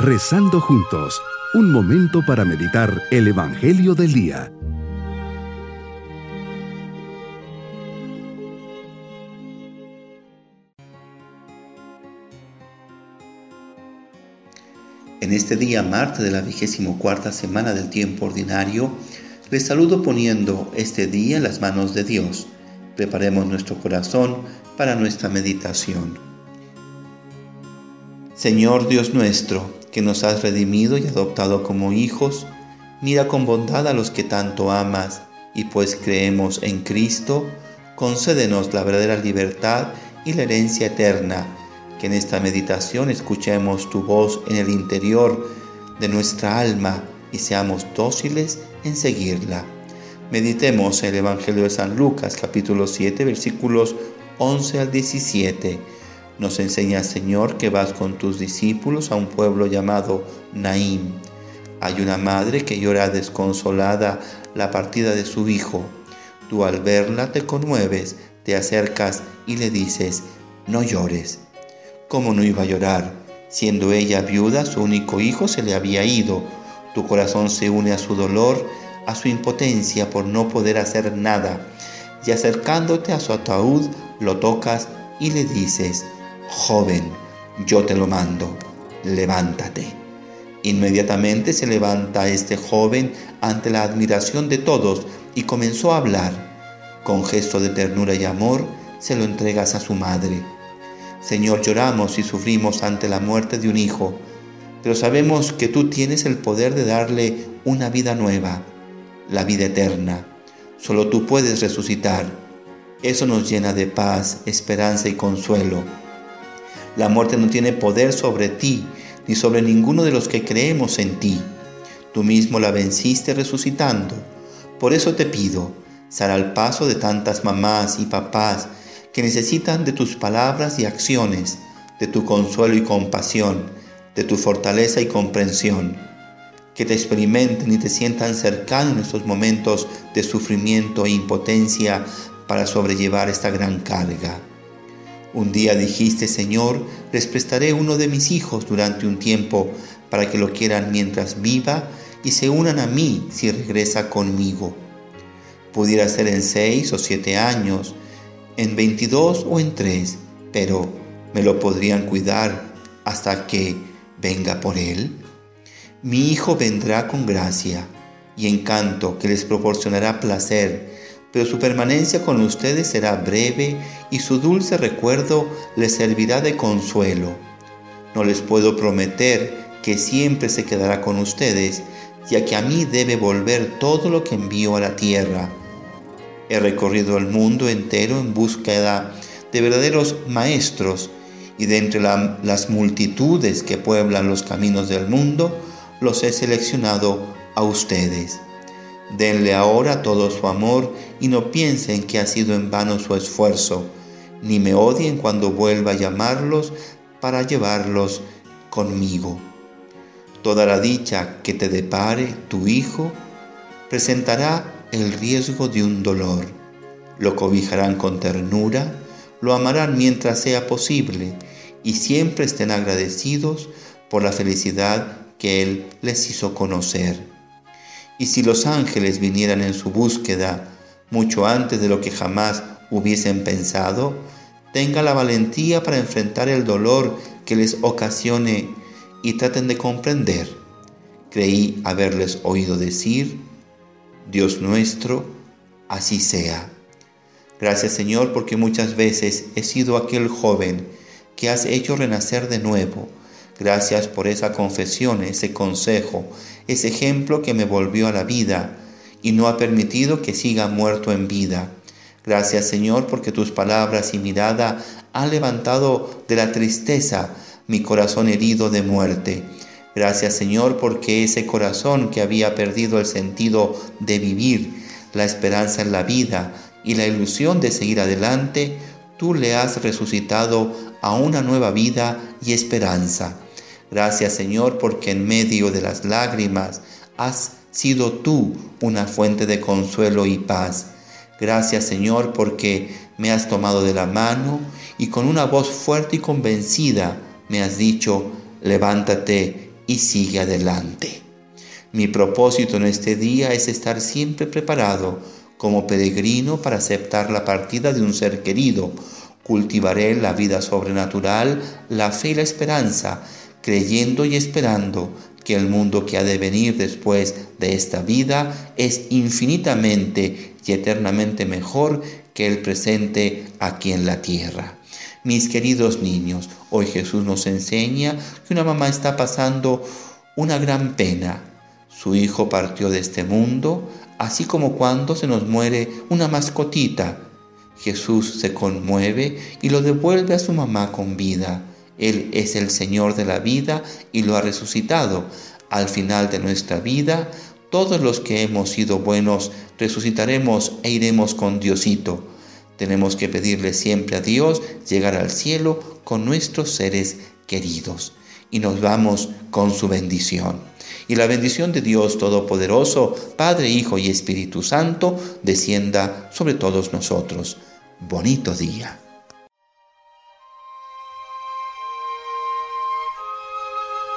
Rezando juntos, un momento para meditar el Evangelio del Día. En este día, martes de la vigésimo cuarta semana del tiempo ordinario, les saludo poniendo este día en las manos de Dios. Preparemos nuestro corazón para nuestra meditación. Señor Dios nuestro, que nos has redimido y adoptado como hijos, mira con bondad a los que tanto amas, y pues creemos en Cristo, concédenos la verdadera libertad y la herencia eterna, que en esta meditación escuchemos tu voz en el interior de nuestra alma y seamos dóciles en seguirla. Meditemos el Evangelio de San Lucas capítulo 7 versículos 11 al 17 nos enseña, Señor, que vas con tus discípulos a un pueblo llamado Naim. Hay una madre que llora desconsolada la partida de su hijo. Tú al verla te conmueves, te acercas y le dices, no llores. ¿Cómo no iba a llorar? Siendo ella viuda, su único hijo se le había ido. Tu corazón se une a su dolor, a su impotencia por no poder hacer nada. Y acercándote a su ataúd, lo tocas y le dices, joven, yo te lo mando, levántate. Inmediatamente se levanta este joven ante la admiración de todos y comenzó a hablar. Con gesto de ternura y amor se lo entregas a su madre. Señor, lloramos y sufrimos ante la muerte de un hijo, pero sabemos que tú tienes el poder de darle una vida nueva, la vida eterna. Solo tú puedes resucitar. Eso nos llena de paz, esperanza y consuelo. La muerte no tiene poder sobre ti, ni sobre ninguno de los que creemos en ti. Tú mismo la venciste resucitando. Por eso te pido, sal al paso de tantas mamás y papás que necesitan de tus palabras y acciones, de tu consuelo y compasión, de tu fortaleza y comprensión. Que te experimenten y te sientan cercano en estos momentos de sufrimiento e impotencia para sobrellevar esta gran carga. Un día dijiste, Señor, les prestaré uno de mis hijos durante un tiempo para que lo quieran mientras viva y se unan a mí si regresa conmigo. Pudiera ser en seis o siete años, en veintidós o en tres, pero me lo podrían cuidar hasta que venga por él. Mi hijo vendrá con gracia y encanto que les proporcionará placer pero su permanencia con ustedes será breve y su dulce recuerdo les servirá de consuelo. No les puedo prometer que siempre se quedará con ustedes, ya que a mí debe volver todo lo que envío a la tierra. He recorrido el mundo entero en búsqueda de verdaderos maestros y de entre las multitudes que pueblan los caminos del mundo, los he seleccionado a ustedes. Denle ahora todo su amor y no piensen que ha sido en vano su esfuerzo, ni me odien cuando vuelva a llamarlos para llevarlos conmigo. Toda la dicha que te depare tu Hijo presentará el riesgo de un dolor. Lo cobijarán con ternura, lo amarán mientras sea posible y siempre estén agradecidos por la felicidad que Él les hizo conocer. Y si los ángeles vinieran en su búsqueda mucho antes de lo que jamás hubiesen pensado, tenga la valentía para enfrentar el dolor que les ocasione y traten de comprender. Creí haberles oído decir, Dios nuestro, así sea. Gracias Señor porque muchas veces he sido aquel joven que has hecho renacer de nuevo Gracias por esa confesión, ese consejo, ese ejemplo que me volvió a la vida y no ha permitido que siga muerto en vida. Gracias Señor porque tus palabras y mirada han levantado de la tristeza mi corazón herido de muerte. Gracias Señor porque ese corazón que había perdido el sentido de vivir, la esperanza en la vida y la ilusión de seguir adelante, tú le has resucitado a una nueva vida y esperanza. Gracias Señor porque en medio de las lágrimas has sido tú una fuente de consuelo y paz. Gracias Señor porque me has tomado de la mano y con una voz fuerte y convencida me has dicho, levántate y sigue adelante. Mi propósito en este día es estar siempre preparado como peregrino para aceptar la partida de un ser querido. Cultivaré la vida sobrenatural, la fe y la esperanza, creyendo y esperando que el mundo que ha de venir después de esta vida es infinitamente y eternamente mejor que el presente aquí en la tierra. Mis queridos niños, hoy Jesús nos enseña que una mamá está pasando una gran pena. Su hijo partió de este mundo, así como cuando se nos muere una mascotita. Jesús se conmueve y lo devuelve a su mamá con vida. Él es el Señor de la vida y lo ha resucitado. Al final de nuestra vida, todos los que hemos sido buenos resucitaremos e iremos con Diosito. Tenemos que pedirle siempre a Dios llegar al cielo con nuestros seres queridos. Y nos vamos con su bendición. Y la bendición de Dios Todopoderoso, Padre, Hijo y Espíritu Santo, descienda sobre todos nosotros. Bonito día.